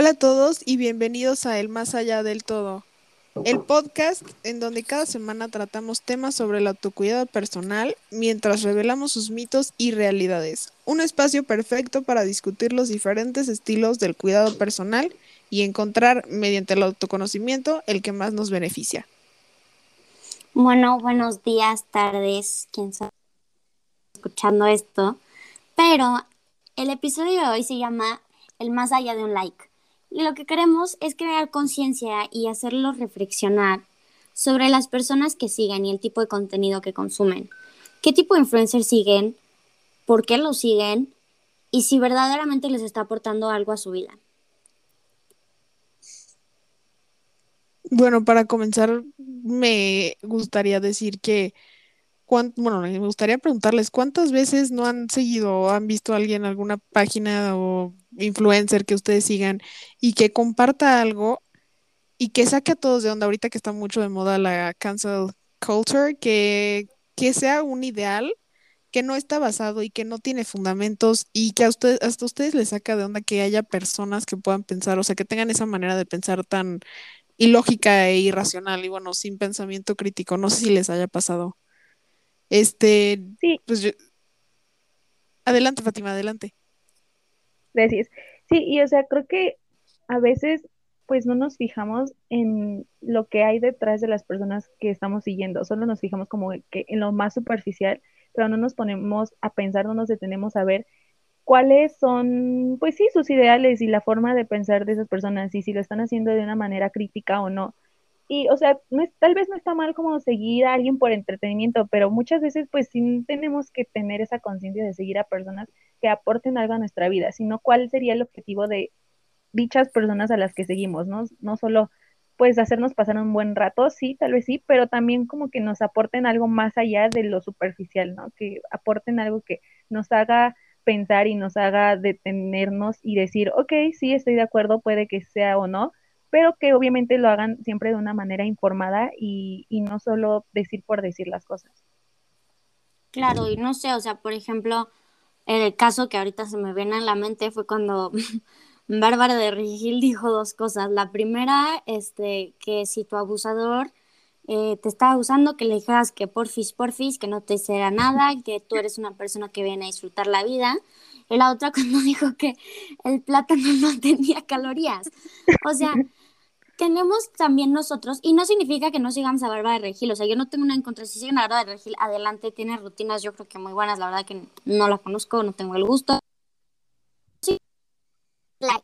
Hola a todos y bienvenidos a El Más Allá del Todo, el podcast en donde cada semana tratamos temas sobre el autocuidado personal mientras revelamos sus mitos y realidades. Un espacio perfecto para discutir los diferentes estilos del cuidado personal y encontrar mediante el autoconocimiento el que más nos beneficia. Bueno, buenos días, tardes, quién sabe escuchando esto, pero el episodio de hoy se llama El más allá de un like. Lo que queremos es crear conciencia y hacerlos reflexionar sobre las personas que siguen y el tipo de contenido que consumen. ¿Qué tipo de influencers siguen? ¿Por qué los siguen? Y si verdaderamente les está aportando algo a su vida. Bueno, para comenzar, me gustaría decir que bueno, me gustaría preguntarles cuántas veces no han seguido o han visto a alguien, alguna página o influencer que ustedes sigan y que comparta algo y que saque a todos de onda ahorita que está mucho de moda la cancel culture, que, que sea un ideal que no está basado y que no tiene fundamentos y que a ustedes, hasta a ustedes les saca de onda que haya personas que puedan pensar, o sea, que tengan esa manera de pensar tan ilógica e irracional y bueno, sin pensamiento crítico. No sé si les haya pasado. Este, sí. pues yo... Adelante, Fátima, adelante. Gracias. Sí, y o sea, creo que a veces pues no nos fijamos en lo que hay detrás de las personas que estamos siguiendo, solo nos fijamos como que en lo más superficial, pero no nos ponemos a pensar, no nos detenemos a ver cuáles son, pues sí, sus ideales y la forma de pensar de esas personas y si lo están haciendo de una manera crítica o no. Y, o sea, no es, tal vez no está mal como seguir a alguien por entretenimiento, pero muchas veces pues sí tenemos que tener esa conciencia de seguir a personas que aporten algo a nuestra vida, sino cuál sería el objetivo de dichas personas a las que seguimos, ¿no? No solo pues hacernos pasar un buen rato, sí, tal vez sí, pero también como que nos aporten algo más allá de lo superficial, ¿no? Que aporten algo que nos haga pensar y nos haga detenernos y decir, ok, sí, estoy de acuerdo, puede que sea o no, pero que obviamente lo hagan siempre de una manera informada y, no solo decir por decir las cosas. Claro, y no sé, o sea, por ejemplo, el caso que ahorita se me viene en la mente fue cuando Bárbara de Regil dijo dos cosas. La primera, este, que si tu abusador eh, te está abusando, que le dijeras que porfis, porfis, que no te hiciera nada, que tú eres una persona que viene a disfrutar la vida. Y la otra cuando dijo que el plátano no tenía calorías. O sea, tenemos también nosotros, y no significa que no sigamos a Bárbara de Regil, o sea, yo no tengo una en contra, si siguen a Bárbara de Regil, adelante, tiene rutinas, yo creo que muy buenas, la verdad que no la conozco, no tengo el gusto. Sí,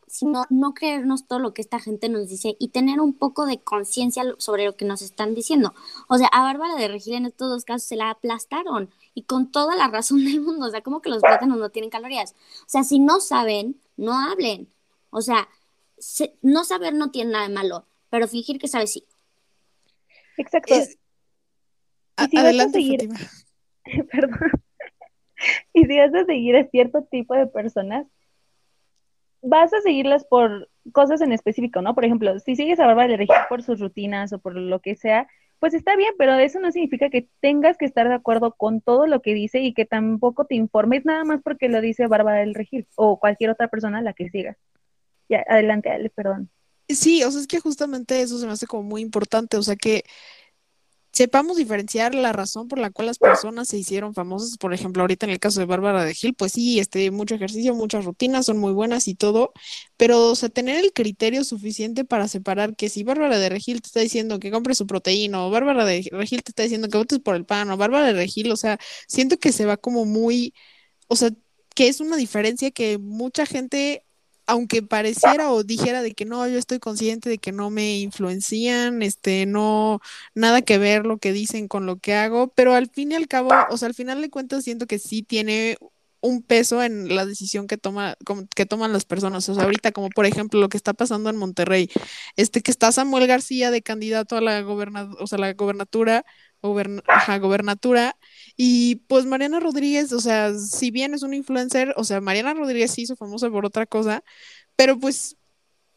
sino no creernos todo lo que esta gente nos dice y tener un poco de conciencia sobre lo que nos están diciendo. O sea, a Bárbara de Regil en estos dos casos se la aplastaron y con toda la razón del mundo, o sea, como que los plátanos no tienen calorías. O sea, si no saben, no hablen. O sea, no saber no tiene nada de malo, pero fingir que sabes sí. Exacto. y si Adelante, vas a seguir... Perdón. y si vas a seguir a cierto tipo de personas, vas a seguirlas por cosas en específico, ¿no? Por ejemplo, si sigues a Bárbara de Regil por sus rutinas o por lo que sea, pues está bien, pero eso no significa que tengas que estar de acuerdo con todo lo que dice y que tampoco te informes nada más porque lo dice Bárbara del Regil o cualquier otra persona a la que sigas. Ya, adelante, Ale, perdón. Sí, o sea, es que justamente eso se me hace como muy importante, o sea, que sepamos diferenciar la razón por la cual las personas se hicieron famosas. Por ejemplo, ahorita en el caso de Bárbara de Gil, pues sí, este, mucho ejercicio, muchas rutinas, son muy buenas y todo, pero o sea, tener el criterio suficiente para separar que si Bárbara de Regil te está diciendo que compres su proteína, o Bárbara de Regil te está diciendo que votes por el pan, o Bárbara de Regil, o sea, siento que se va como muy, o sea, que es una diferencia que mucha gente aunque pareciera o dijera de que no, yo estoy consciente de que no me influencian, este, no, nada que ver lo que dicen con lo que hago, pero al fin y al cabo, o sea, al final de cuentas siento que sí tiene un peso en la decisión que toma que toman las personas, o sea, ahorita como por ejemplo lo que está pasando en Monterrey, este que está Samuel García de candidato a la o sea, la gobernatura gobernatura. Y pues Mariana Rodríguez, o sea, si bien es un influencer, o sea, Mariana Rodríguez sí hizo famosa por otra cosa, pero pues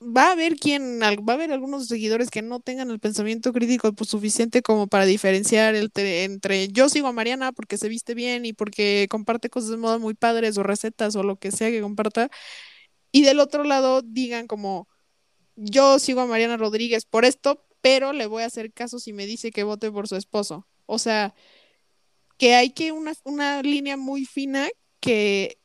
va a haber quien, va a haber algunos seguidores que no tengan el pensamiento crítico pues, suficiente como para diferenciar entre yo sigo a Mariana porque se viste bien y porque comparte cosas de moda muy padres o recetas o lo que sea que comparta, y del otro lado digan como, yo sigo a Mariana Rodríguez por esto, pero le voy a hacer caso si me dice que vote por su esposo. O sea, que hay que una, una línea muy fina que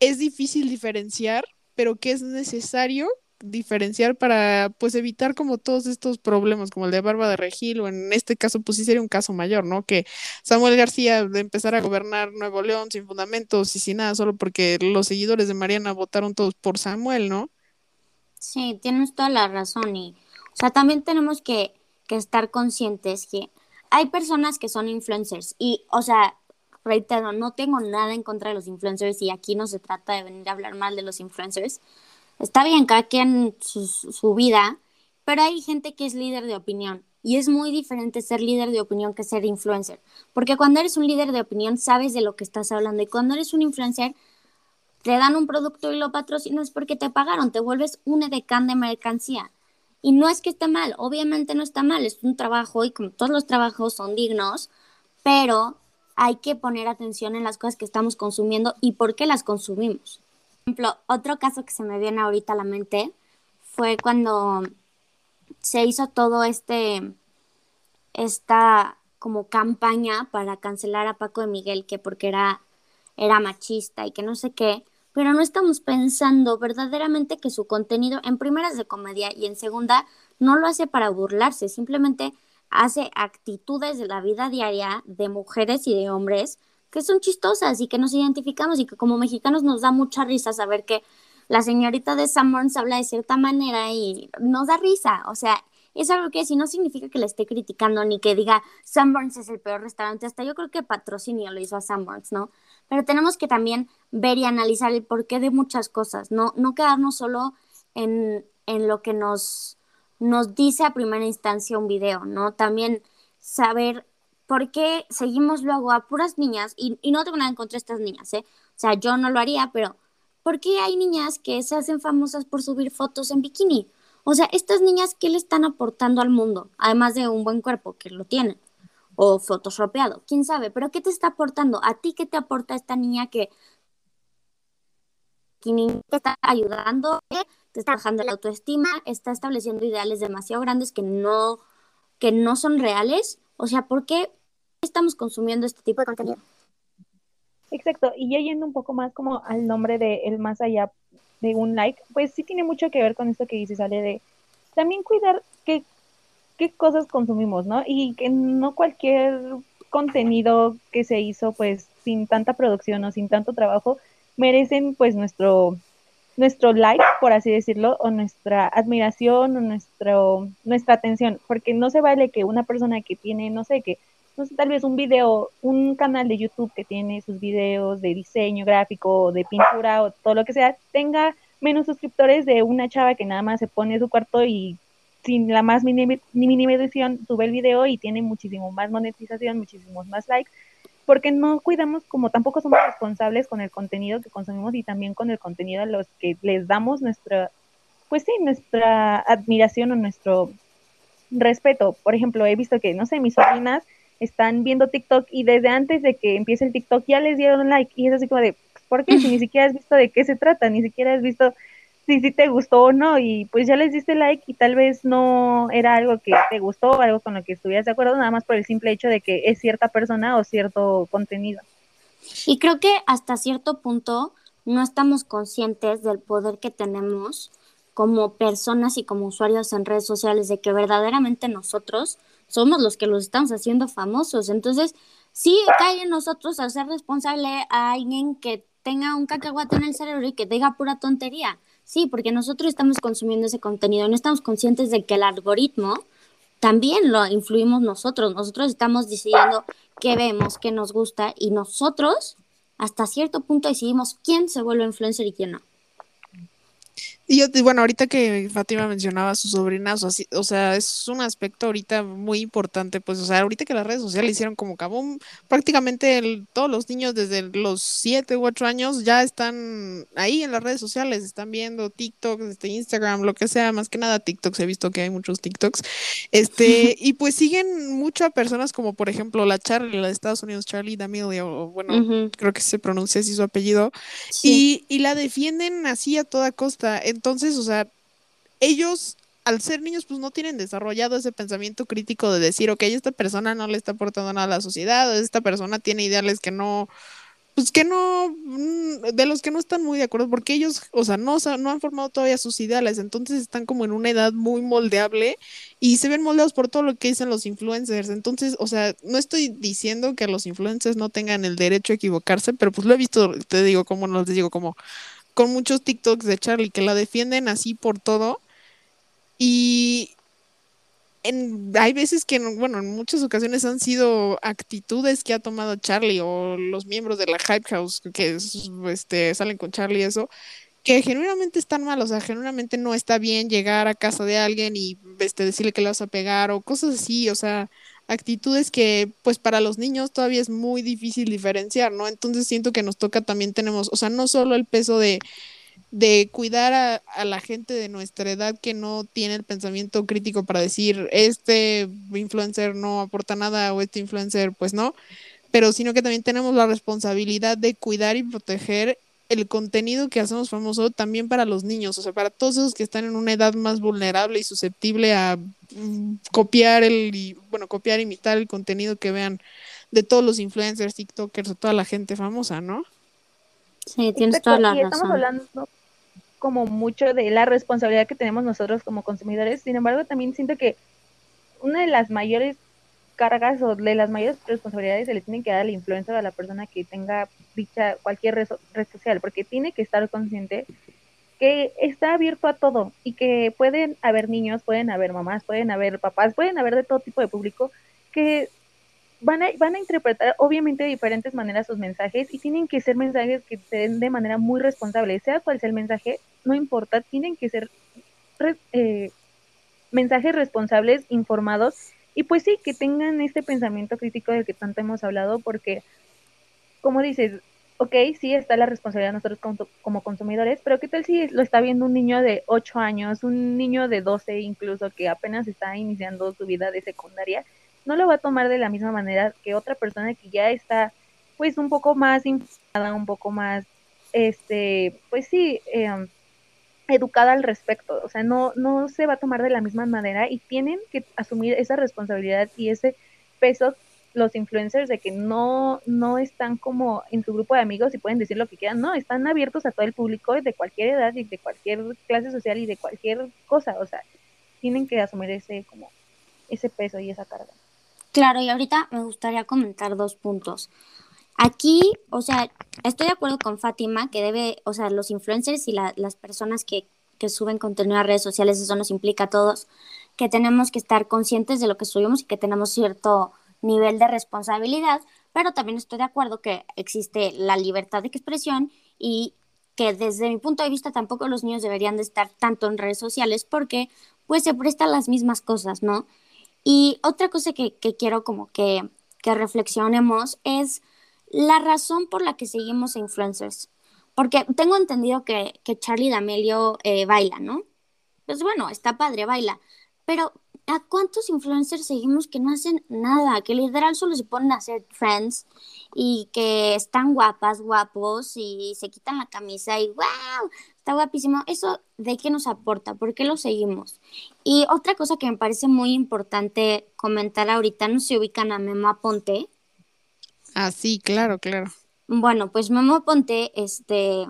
es difícil diferenciar, pero que es necesario diferenciar para pues evitar como todos estos problemas como el de Barba de Regil o en este caso pues sí sería un caso mayor, ¿no? Que Samuel García de empezar a gobernar Nuevo León sin fundamentos y sin nada solo porque los seguidores de Mariana votaron todos por Samuel, ¿no? Sí, tienes toda la razón y o sea, también tenemos que, que estar conscientes que hay personas que son influencers y o sea, reitero, no tengo nada en contra de los influencers y aquí no se trata de venir a hablar mal de los influencers, está bien, cada quien su, su vida, pero hay gente que es líder de opinión y es muy diferente ser líder de opinión que ser influencer, porque cuando eres un líder de opinión sabes de lo que estás hablando y cuando eres un influencer te dan un producto y lo patrocinas porque te pagaron, te vuelves un edecán de mercancía. Y no es que esté mal, obviamente no está mal, es un trabajo y como todos los trabajos son dignos, pero hay que poner atención en las cosas que estamos consumiendo y por qué las consumimos. Ejemplo, otro caso que se me viene ahorita a la mente fue cuando se hizo todo este, esta como campaña para cancelar a Paco de Miguel, que porque era, era machista y que no sé qué, pero no estamos pensando verdaderamente que su contenido en primera es de comedia y en segunda no lo hace para burlarse, simplemente hace actitudes de la vida diaria de mujeres y de hombres que son chistosas y que nos identificamos y que como mexicanos nos da mucha risa saber que la señorita de Sanborns habla de cierta manera y nos da risa. O sea, es algo que si no significa que le esté criticando ni que diga Sanborns es el peor restaurante. Hasta yo creo que patrocinio lo hizo a Sanborns, ¿no? Pero tenemos que también ver y analizar el porqué de muchas cosas, no, no quedarnos solo en, en lo que nos, nos dice a primera instancia un video, ¿no? También saber ¿por qué seguimos luego a puras niñas? Y, no tengo nada en contra de estas niñas, ¿eh? O sea, yo no lo haría, pero ¿por qué hay niñas que se hacen famosas por subir fotos en bikini? O sea, estas niñas, ¿qué le están aportando al mundo? Además de un buen cuerpo, que lo tienen, o photoshopeado, quién sabe, pero ¿qué te está aportando? ¿A ti qué te aporta esta niña que te está ayudando, te está bajando la autoestima, está estableciendo ideales demasiado grandes que no, que no son reales? O sea, ¿por qué estamos consumiendo este tipo de contenido? Exacto, y ya yendo un poco más como al nombre de el más allá de un like, pues sí tiene mucho que ver con esto que dices, sale de también cuidar qué, qué cosas consumimos, ¿no? Y que no cualquier contenido que se hizo pues sin tanta producción o sin tanto trabajo merecen pues nuestro nuestro like, por así decirlo, o nuestra admiración o nuestro, nuestra atención, porque no se vale que una persona que tiene, no sé, que, no sé, tal vez un video, un canal de YouTube que tiene sus videos de diseño gráfico de pintura o todo lo que sea, tenga menos suscriptores de una chava que nada más se pone su cuarto y sin la más mínima edición sube el video y tiene muchísimo más monetización, muchísimos más likes porque no cuidamos, como tampoco somos responsables con el contenido que consumimos y también con el contenido a los que les damos nuestra, pues sí, nuestra admiración o nuestro respeto. Por ejemplo, he visto que, no sé, mis sobrinas están viendo TikTok y desde antes de que empiece el TikTok ya les dieron like y es así como de, ¿por qué? Si ni siquiera has visto de qué se trata, ni siquiera has visto si sí te gustó o no y pues ya les diste like y tal vez no era algo que te gustó, algo con lo que estuvieras de acuerdo, nada más por el simple hecho de que es cierta persona o cierto contenido. Y creo que hasta cierto punto no estamos conscientes del poder que tenemos como personas y como usuarios en redes sociales de que verdaderamente nosotros somos los que los estamos haciendo famosos. Entonces, sí cae en nosotros hacer responsable a alguien que tenga un cacahuate en el cerebro y que diga pura tontería. Sí, porque nosotros estamos consumiendo ese contenido, no estamos conscientes de que el algoritmo también lo influimos nosotros. Nosotros estamos decidiendo qué vemos, qué nos gusta y nosotros hasta cierto punto decidimos quién se vuelve influencer y quién no. Y yo, bueno, ahorita que Fátima mencionaba a sus sobrinas, o, así, o sea, es un aspecto ahorita muy importante, pues, o sea, ahorita que las redes sociales hicieron como cabum, prácticamente todos los niños desde los 7 u 8 años ya están ahí en las redes sociales, están viendo TikTok, este, Instagram, lo que sea, más que nada TikToks, he visto que hay muchos TikToks, este, y pues siguen mucho a personas como, por ejemplo, la Charlie, la de Estados Unidos, Charlie D'Amelio, o bueno, creo que se pronuncia así su apellido, y, y la defienden así a toda costa. Entonces, o sea, ellos al ser niños, pues no tienen desarrollado ese pensamiento crítico de decir, ok, esta persona no le está aportando nada a la sociedad, esta persona tiene ideales que no, pues que no, mm, de los que no están muy de acuerdo, porque ellos, o sea, no, no han formado todavía sus ideales, entonces están como en una edad muy moldeable y se ven moldeados por todo lo que dicen los influencers. Entonces, o sea, no estoy diciendo que los influencers no tengan el derecho a equivocarse, pero pues lo he visto, te digo, como no les digo, como con muchos TikToks de Charlie que la defienden así por todo. Y hay veces que, bueno, en muchas ocasiones han sido actitudes que ha tomado Charlie o los miembros de la Hype House que este, salen con Charlie y eso, que genuinamente están mal, o sea, genuinamente no está bien llegar a casa de alguien y este, decirle que le vas a pegar o cosas así, o sea, actitudes que pues para los niños todavía es muy difícil diferenciar, ¿no? Entonces siento que nos toca también tenemos, o sea, no solo el peso de de cuidar a, la gente de nuestra edad que no tiene el pensamiento crítico para decir, este influencer no aporta nada o este influencer pues no, pero sino que también tenemos la responsabilidad de cuidar y proteger el contenido que hacemos famoso también para los niños, o sea, para todos esos que están en una edad más vulnerable y susceptible a mm, copiar el, y, bueno, copiar, imitar el contenido que vean de todos los influencers, TikTokers, o toda la gente famosa, ¿no? Sí, tienes toda la y Estamos hablando como mucho de la responsabilidad que tenemos nosotros como consumidores. Sin embargo, también siento que una de las mayores cargas o de las mayores responsabilidades se le tienen que dar al influencer a la persona que tenga dicha cualquier red, social, porque tiene que estar consciente que está abierto a todo y que pueden haber niños, pueden haber mamás, pueden haber papás, pueden haber de todo tipo de público que van a, van a interpretar obviamente de diferentes maneras sus mensajes y tienen que ser mensajes que se den de manera muy responsable, sea cual sea el mensaje, no importa, tienen que ser eh, mensajes responsables, informados y pues sí, que tengan este pensamiento crítico del que tanto hemos hablado porque, como dices, ok, sí está la responsabilidad de nosotros como, consumidores, pero ¿qué tal si lo está viendo un niño de 8 años, un niño de 12 incluso que apenas está iniciando su vida de secundaria? no lo va a tomar de la misma manera que otra persona que ya está pues un poco más informada, un poco más, este, pues sí, em, educada al respecto. O sea, no, no se va a tomar de la misma manera y tienen que asumir esa responsabilidad y ese peso los influencers de que no, no están como en su grupo de amigos y pueden decir lo que quieran, no, están abiertos a todo el público de cualquier edad y de cualquier clase social y de cualquier cosa, o sea, tienen que asumir ese como ese peso y esa carga. Claro, y ahorita me gustaría comentar dos puntos. Aquí, o sea, estoy de acuerdo con Fátima que debe, o sea, los influencers y las personas que, que suben contenido a redes sociales, eso nos implica a todos, que tenemos que estar conscientes de lo que subimos y que tenemos cierto nivel de responsabilidad, pero también estoy de acuerdo que existe la libertad de expresión y que desde mi punto de vista tampoco los niños deberían de estar tanto en redes sociales porque pues se prestan las mismas cosas, ¿no? Y otra cosa que, quiero como que, reflexionemos es la razón por la que seguimos a influencers. Porque tengo entendido que, que Charlie D'Amelio eh, baila, ¿no? Pues bueno, está padre, baila. Pero ¿a cuántos influencers seguimos que no hacen nada? Que literal solo se ponen a hacer friends y que están guapas, guapos y se quitan la camisa y wow, está guapísimo. ¿Eso de qué nos aporta? ¿Por qué lo seguimos? Y otra cosa que me parece muy importante comentar ahorita, no se ubican a Memo Aponte. Ah, sí, claro, claro. Bueno, pues Memo Aponte, este,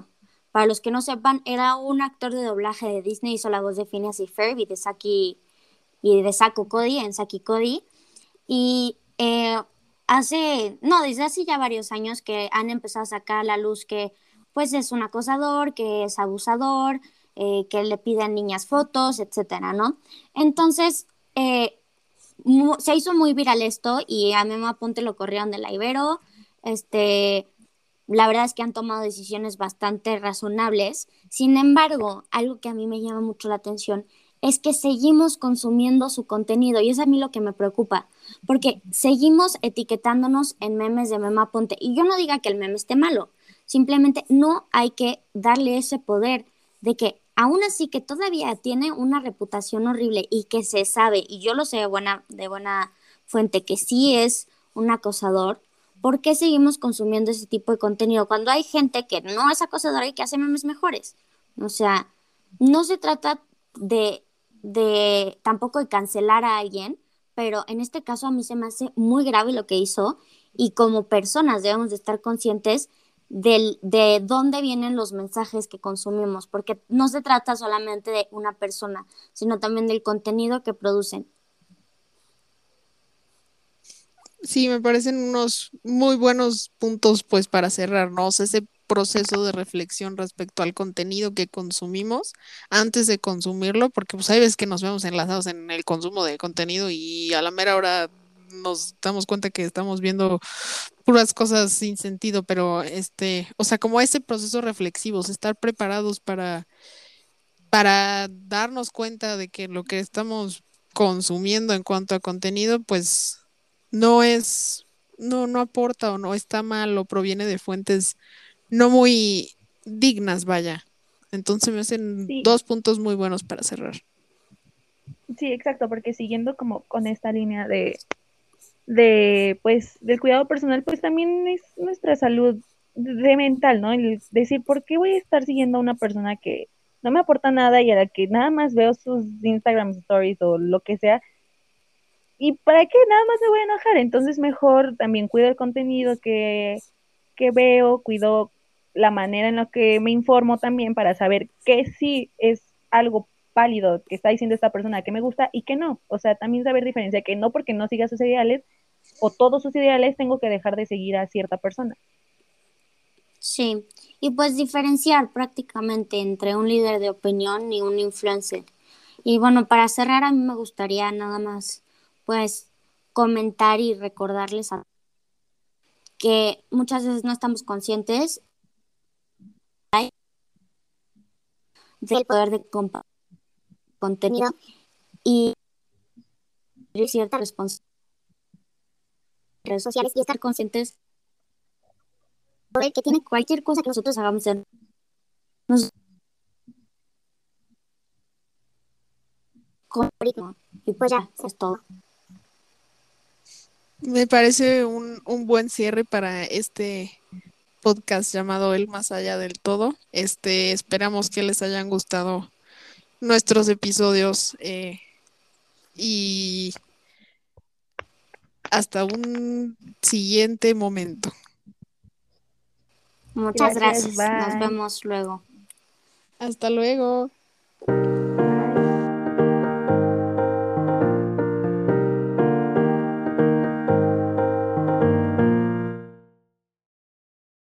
para los que no sepan, era un actor de doblaje de Disney, hizo la voz de Phineas y Ferb y de Saki y de Sako Cody en Saki Cody. Y eh, hace, no, desde hace ya varios años que han empezado a sacar a la luz que pues es un acosador, que es abusador, eh, que le piden niñas fotos, etcétera, ¿no? Entonces, eh, se hizo muy viral esto y a Memo Aponte lo corrieron de la Ibero. Este, la verdad es que han tomado decisiones bastante razonables. Sin embargo, algo que a mí me llama mucho la atención es que seguimos consumiendo su contenido y es a mí lo que me preocupa, porque seguimos etiquetándonos en memes de Memo Aponte. Y yo no diga que el meme esté malo, Simplemente no hay que darle ese poder de que aún así que todavía tiene una reputación horrible y que se sabe, y yo lo sé de buena, de buena fuente, que sí es un acosador, ¿por qué seguimos consumiendo ese tipo de contenido cuando hay gente que no es acosadora y que hace memes mejores? O sea, no se trata de, de tampoco de cancelar a alguien, pero en este caso a mí se me hace muy grave lo que hizo y como personas debemos de estar conscientes del, de dónde vienen los mensajes que consumimos, porque no se trata solamente de una persona, sino también del contenido que producen. Sí, me parecen unos muy buenos puntos pues para cerrarnos ese proceso de reflexión respecto al contenido que consumimos antes de consumirlo, porque pues hay veces que nos vemos enlazados en el consumo de contenido y a la mera hora nos damos cuenta que estamos viendo puras cosas sin sentido, pero este, o sea, como ese proceso reflexivo, estar preparados para para darnos cuenta de que lo que estamos consumiendo en cuanto a contenido, pues no es, no, no aporta o no está mal o proviene de fuentes no muy dignas, vaya. Entonces me hacen dos puntos muy buenos para cerrar. Sí, exacto, porque siguiendo como con esta línea de, de pues, del cuidado personal, pues también es nuestra salud de mental, ¿no? El decir, ¿por qué voy a estar siguiendo a una persona que no me aporta nada y a la que nada más veo sus Instagram stories o lo que sea? ¿Y para qué nada más me voy a enojar? Entonces mejor también cuido el contenido que, que veo, cuido la manera en la que me informo también para saber qué sí es algo válido que está diciendo esta persona que me gusta y que no. O sea, también saber diferencia que no porque no siga sus ideales o todos sus ideales tengo que dejar de seguir a cierta persona. Sí, y pues diferenciar prácticamente entre un líder de opinión y un influencer. Y bueno, para cerrar a mí me gustaría nada más pues comentar y recordarles a que muchas veces no estamos conscientes del poder de compartir contenido y cierta responsabilidad en redes sociales y estar conscientes de que tiene cualquier cosa que nosotros hagamos en nos y pues ya, eso es todo. Me parece un, un buen cierre para este podcast llamado El Más Allá del Todo. Este, esperamos que les hayan gustado nuestros episodios eh, y hasta un siguiente momento. Muchas gracias. Nos vemos luego. Hasta luego.